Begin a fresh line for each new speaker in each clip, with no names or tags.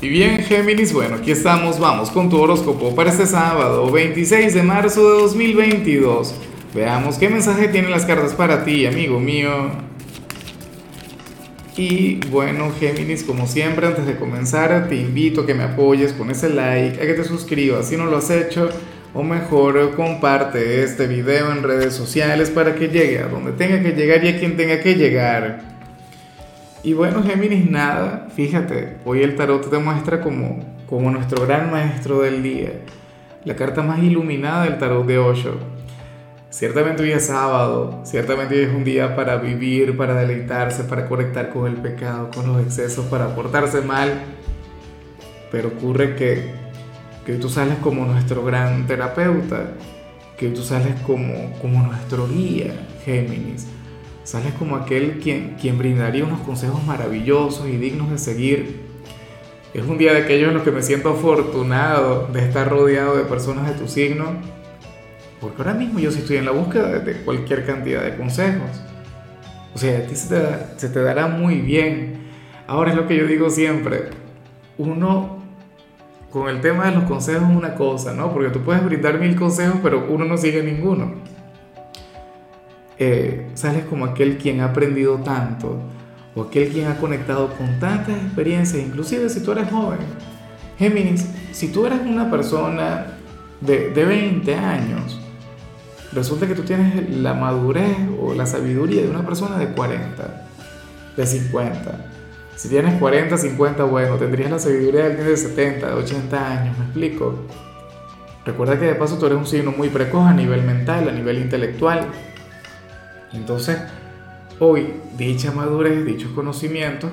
Y bien, Géminis, bueno, aquí estamos, vamos con tu horóscopo para este sábado, 26 de marzo de 2022. Veamos qué mensaje tienen las cartas para ti, amigo mío. Y bueno, Géminis, como siempre, antes de comenzar, te invito a que me apoyes con ese like, a que te suscribas si no lo has hecho, o mejor, comparte este video en redes sociales para que llegue a donde tenga que llegar y a quien tenga que llegar. Y bueno, Géminis, nada, fíjate, hoy el tarot te muestra como, como nuestro gran maestro del día, la carta más iluminada del tarot de Osho. Ciertamente hoy es sábado, ciertamente hoy es un día para vivir, para deleitarse, para conectar con el pecado, con los excesos, para portarse mal. Pero ocurre que, que tú sales como nuestro gran terapeuta, que tú sales como, como nuestro guía, Géminis Sales como aquel quien, quien brindaría unos consejos maravillosos y dignos de seguir. Es un día de aquellos en los que me siento afortunado de estar rodeado de personas de tu signo, porque ahora mismo yo sí estoy en la búsqueda de cualquier cantidad de consejos. O sea, a ti se te, dará muy bien. Ahora es lo que yo digo siempre, uno con el tema de los consejos es una cosa, ¿no? Porque tú puedes brindar mil consejos, pero uno no sigue ninguno. Eh, sales como aquel quien ha aprendido tanto o aquel quien ha conectado con tantas experiencias, inclusive si tú eres joven. Géminis, si tú eres una persona de, de 20 años, resulta que tú tienes la madurez o la sabiduría de una persona de 40, de 50. Si tienes 40, 50, bueno, tendrías la sabiduría de alguien de 70, de 80 años, ¿me explico? Recuerda que de paso tú eres un signo muy precoz a nivel mental, a nivel intelectual. Entonces, hoy dicha madurez, dichos conocimientos,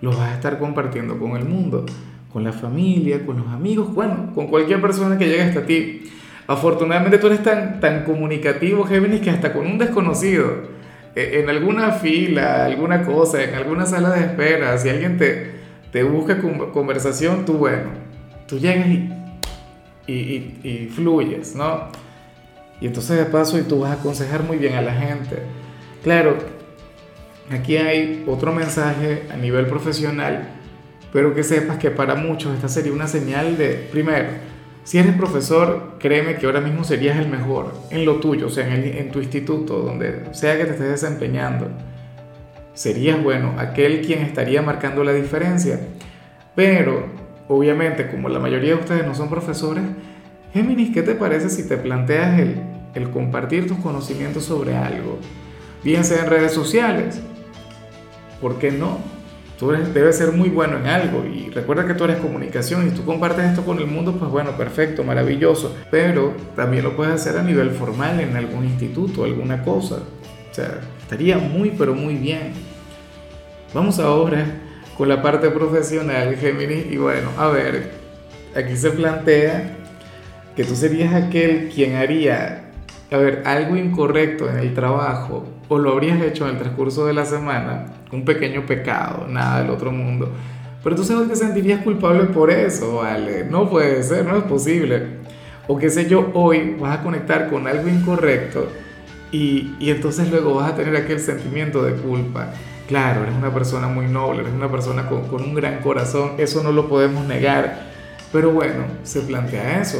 los vas a estar compartiendo con el mundo, con la familia, con los amigos, bueno, con cualquier persona que llegue hasta ti. Afortunadamente tú eres tan, tan comunicativo, Géminis, que hasta con un desconocido, e, en alguna fila, alguna cosa, en alguna sala de espera, si alguien te, te busca conversación, tú, bueno, tú llegas y, y, y fluyes, ¿no? Y entonces de paso y tú vas a aconsejar muy bien a la gente. Claro, aquí hay otro mensaje a nivel profesional, pero que sepas que para muchos esta sería una señal de, primero, si eres profesor, créeme que ahora mismo serías el mejor en lo tuyo, o sea, en, tu instituto, donde sea que te estés desempeñando. Serías, bueno, aquel quien estaría marcando la diferencia. Pero, obviamente, como la mayoría de ustedes no son profesores, Géminis, ¿qué te parece si te planteas el compartir tus conocimientos sobre algo? Bien sea en redes sociales. ¿Por qué no? Tú debes ser muy bueno en algo y recuerda que tú eres comunicación y tú compartes esto con el mundo, pues bueno, perfecto, maravilloso. Pero también lo puedes hacer a nivel formal en algún instituto, alguna cosa. O sea, estaría muy, pero muy bien. Vamos ahora con la parte profesional, Géminis. Y bueno, a ver, aquí se plantea que tú serías aquel quien haría, a ver, algo incorrecto en el trabajo o lo habrías hecho en el transcurso de la semana, un pequeño pecado, nada del otro mundo. Pero tú sabes que sentirías culpable por eso, ¿vale? No puede ser, no es posible. O qué sé yo, hoy vas a conectar con algo incorrecto y, y entonces luego vas a tener aquel sentimiento de culpa. Claro, eres una persona muy noble, eres una persona con, con un gran corazón, eso no lo podemos negar. Pero bueno, se plantea eso.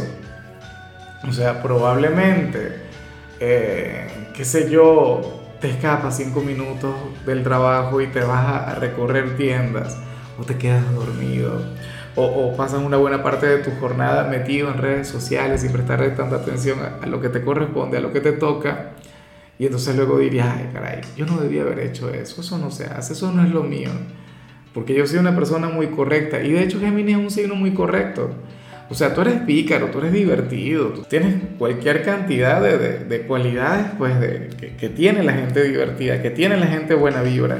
O sea, probablemente, eh, qué sé yo, te escapas cinco minutos del trabajo y te vas a, recorrer tiendas o te quedas dormido o, o, pasas una buena parte de tu jornada metido en redes sociales sin prestarle tanta atención a, a, lo que te corresponde, a lo que te toca. Y entonces luego dirías, ay caray, yo no debía haber hecho eso, eso no se hace, eso no es lo mío. Porque yo soy una persona muy correcta y de hecho Gemini es un signo muy correcto. O sea, tú eres pícaro, tú eres divertido, tú tienes cualquier cantidad de, de, de cualidades pues, de, que, que, tiene la gente divertida, que tiene la gente buena vibra.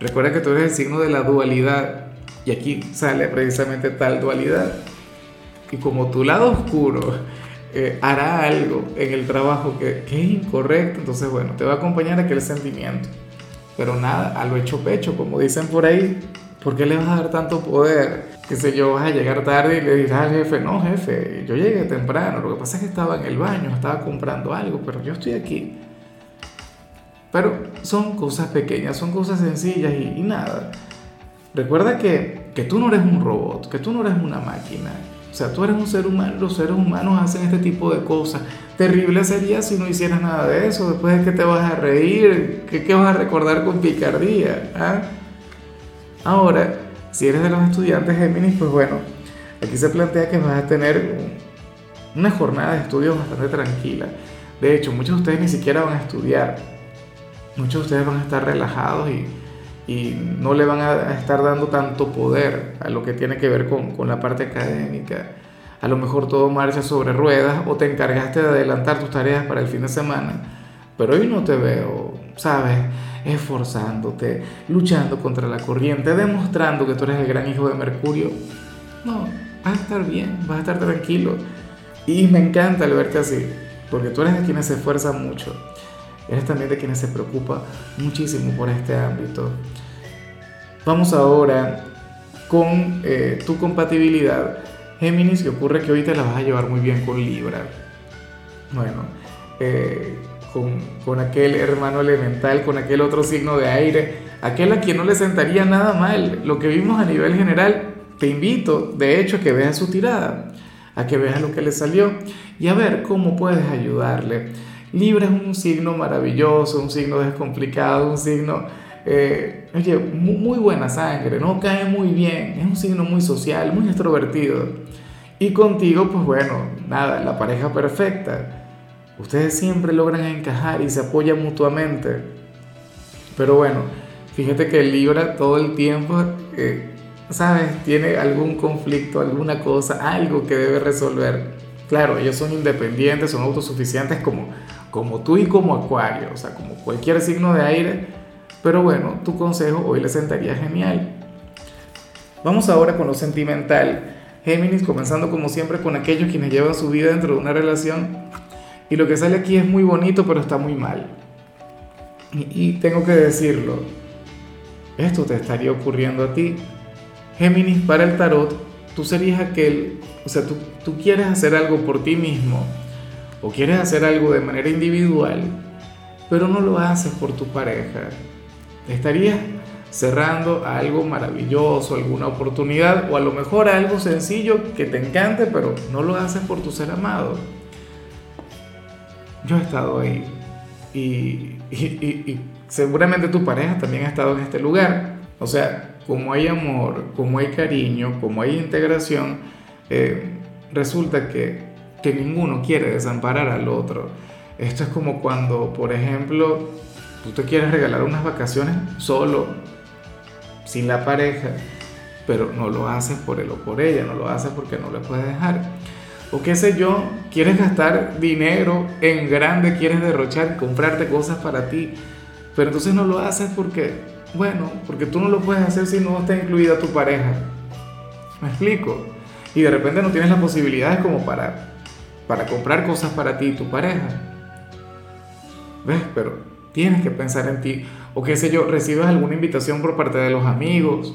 Recuerda que tú eres el signo de la dualidad y aquí sale precisamente tal dualidad. Y como tu lado oscuro eh, hará algo en el trabajo que, que es incorrecto, entonces bueno, te va a acompañar aquel sentimiento. Pero nada, a lo hecho pecho, como dicen por ahí, ¿por qué le vas a dar tanto poder? Qué sé yo, vas a llegar tarde y le dirás al jefe, no jefe, yo llegué temprano, lo que pasa es que estaba en el baño, estaba comprando algo, pero yo estoy aquí. Pero son cosas pequeñas, son cosas sencillas y, y nada. Recuerda que que tú no eres un robot, que tú no eres una máquina. O sea, tú eres un ser humano, los seres humanos hacen este tipo de cosas. Terrible sería si no hicieras nada de eso. Después de que te vas a reír, ¿qué, qué vas a recordar con picardía? ¿Ah? Ahora, si eres de los estudiantes Géminis, pues bueno, aquí se plantea que vas a tener una jornada de estudios bastante tranquila. De hecho, muchos de ustedes ni siquiera van a estudiar. Muchos de ustedes van a estar relajados y, y no le van a estar dando tanto poder a lo que tiene que ver con, con la parte académica. A lo mejor todo marcha sobre ruedas o te encargaste de adelantar tus tareas para el fin de semana. Pero hoy no te veo, ¿sabes? Esforzándote, luchando contra la corriente, demostrando que tú eres el gran hijo de Mercurio. No, vas a estar bien, vas a estar tranquilo. Y me encanta el verte así, porque tú eres de quienes se esfuerzan mucho. Eres también de quienes se preocupa muchísimo por este ámbito. Vamos ahora con eh, tu compatibilidad. Géminis, que ocurre que hoy te la vas a llevar muy bien con Libra. Bueno, eh, con, con, aquel hermano elemental, con aquel otro signo de aire, aquel a quien no le sentaría nada mal. Lo que vimos a nivel general, te invito, de hecho, a que veas su tirada a que veas lo que le salió y a ver cómo puedes ayudarle. Libra es un signo maravilloso, un signo descomplicado, un signo, eh, oye, muy, buena sangre, ¿no? Cae muy bien, es un signo muy social, muy extrovertido. Y contigo, pues bueno, nada, la pareja perfecta. Ustedes siempre logran encajar y se apoyan mutuamente. Pero bueno, fíjate que Libra todo el tiempo eh, ¿sabes? Tiene algún conflicto, alguna cosa, algo que debe resolver. Claro, ellos son independientes, son autosuficientes como, como tú y como Acuario, o sea, como cualquier signo de aire. Pero bueno, tu consejo hoy le sentaría genial. Vamos ahora con lo sentimental. Géminis, comenzando como siempre con aquellos quienes llevan su vida dentro de una relación. Y lo que sale aquí es muy bonito, pero está muy mal. Y, tengo que decirlo, esto te estaría ocurriendo a ti Géminis, para el tarot, tú serías aquel, o sea, tú, quieres hacer algo por ti mismo o quieres hacer algo de manera individual, pero no lo haces por tu pareja. Estarías cerrando algo maravilloso, alguna oportunidad o a lo mejor algo sencillo que te encante, pero no lo haces por tu ser amado. Yo he estado ahí y, y seguramente tu pareja también ha estado en este lugar. O sea, como hay amor, como hay cariño, como hay integración, eh, resulta que, que ninguno quiere desamparar al otro. Esto es como cuando, por ejemplo, tú te quieres regalar unas vacaciones solo, sin la pareja, pero no lo haces por él o por ella, no lo haces porque no le puedes dejar. O qué sé yo, quieres gastar dinero en grande, quieres derrochar, comprarte cosas para ti, pero entonces no lo haces porque bueno, porque tú no lo puedes hacer si no está incluida tu pareja. ¿Me explico? Y de repente no tienes las posibilidades como para, para comprar cosas para ti y tu pareja. ¿Ves? Pero tienes que pensar en ti. O qué sé yo, recibes alguna invitación por parte de los amigos.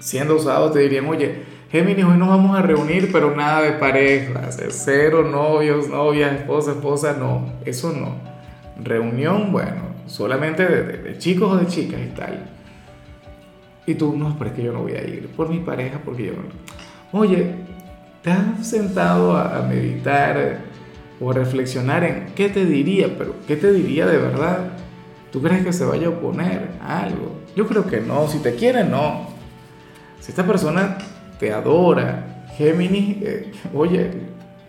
Siendo usado te dirían, oye, Géminis, hoy nos vamos a reunir, pero nada de parejas. Cero novios, novias, esposa, esposa, no. Eso no. Reunión, bueno, solamente de, chicos o de chicas y tal. Y tú, no, pero es que yo no voy a ir por mi pareja, porque yo no. Oye, ¿te has sentado a, meditar o a reflexionar en qué te diría, pero qué te diría de verdad? ¿Tú crees que se vaya a oponer a algo? Yo creo que no, si te quiere, no. Si esta persona te adora, Géminis, eh, oye,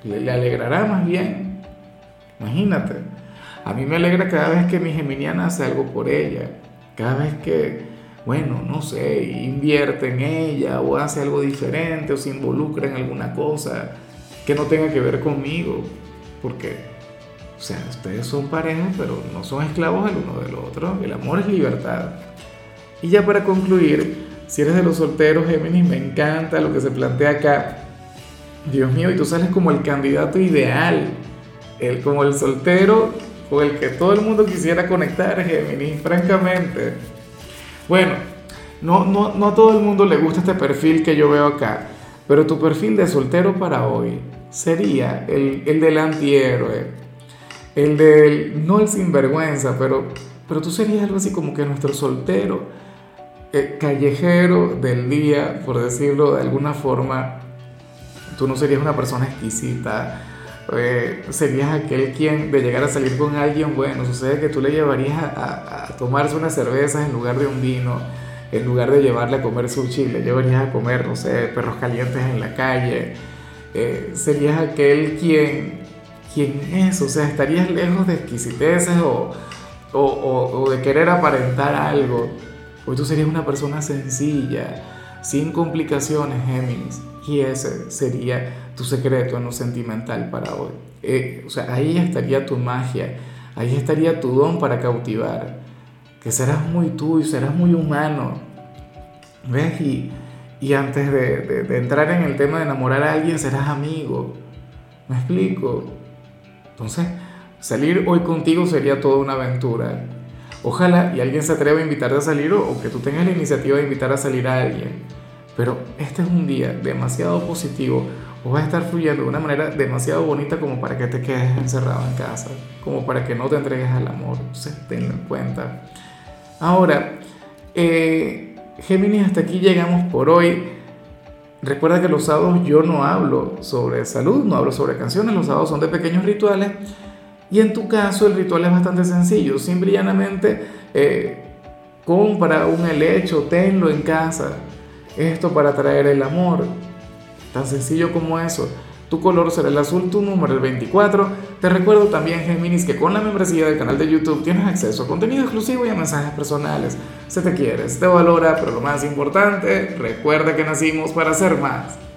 le alegrará más bien. Imagínate. A mí me alegra cada vez que mi geminiana hace algo por ella, cada vez que, bueno, no sé, invierte en ella o hace algo diferente o se involucra en alguna cosa que no tenga que ver conmigo, porque, o sea, ustedes son pareja, pero no son esclavos el uno del otro, el amor es libertad. Y ya para concluir, si eres de los solteros, Géminis, me encanta lo que se plantea acá. Dios mío, y tú sales como el candidato ideal, el, como el soltero con el que todo el mundo quisiera conectar, Géminis, francamente. Bueno, no, no, no a todo el mundo le gusta este perfil que yo veo acá, pero tu perfil de soltero para hoy sería el, el del antihéroe, el del, no el sinvergüenza, pero, pero tú serías algo así como que nuestro soltero, eh, callejero del día, por decirlo de alguna forma, tú no serías una persona exquisita, eh, serías aquel quien de llegar a salir con alguien, bueno, sucede que tú le llevarías a, tomarse unas cervezas en lugar de un vino, en lugar de llevarle a comer sushi, le llevarías a comer, no sé, perros calientes en la calle, eh, serías aquel quien, quien es, o sea, estarías lejos de exquisiteces o, o, o, o de querer aparentar algo. Hoy tú serías una persona sencilla, sin complicaciones, Géminis. Y ese sería tu secreto en lo sentimental para hoy. Eh, o sea, ahí estaría tu magia, ahí estaría tu don para cautivar. Que serás muy tú y serás muy humano. ¿Ves? Y, y antes de, de, entrar en el tema de enamorar a alguien, serás amigo. ¿Me explico? Entonces, salir hoy contigo sería toda una aventura. Ojalá y alguien se atreva a invitarte a salir o, que tú tengas la iniciativa de invitar a salir a alguien. Pero este es un día demasiado positivo o va a estar fluyendo de una manera demasiado bonita como para que te quedes encerrado en casa, como para que no te entregues al amor. Entonces, tenlo en cuenta. Ahora, eh, Géminis, hasta aquí llegamos por hoy. Recuerda que los sábados yo no hablo sobre salud, no hablo sobre canciones, los sábados son de pequeños rituales. Y en tu caso el ritual es bastante sencillo, simple eh, compra un helecho, tenlo en casa, esto para traer el amor. Tan sencillo como eso. Tu color será el azul, tu número el 24. Te recuerdo también, Géminis, que con la membresía del canal de YouTube tienes acceso a contenido exclusivo y a mensajes personales. Se te quiere, se te valora, pero lo más importante, recuerda que nacimos para ser más.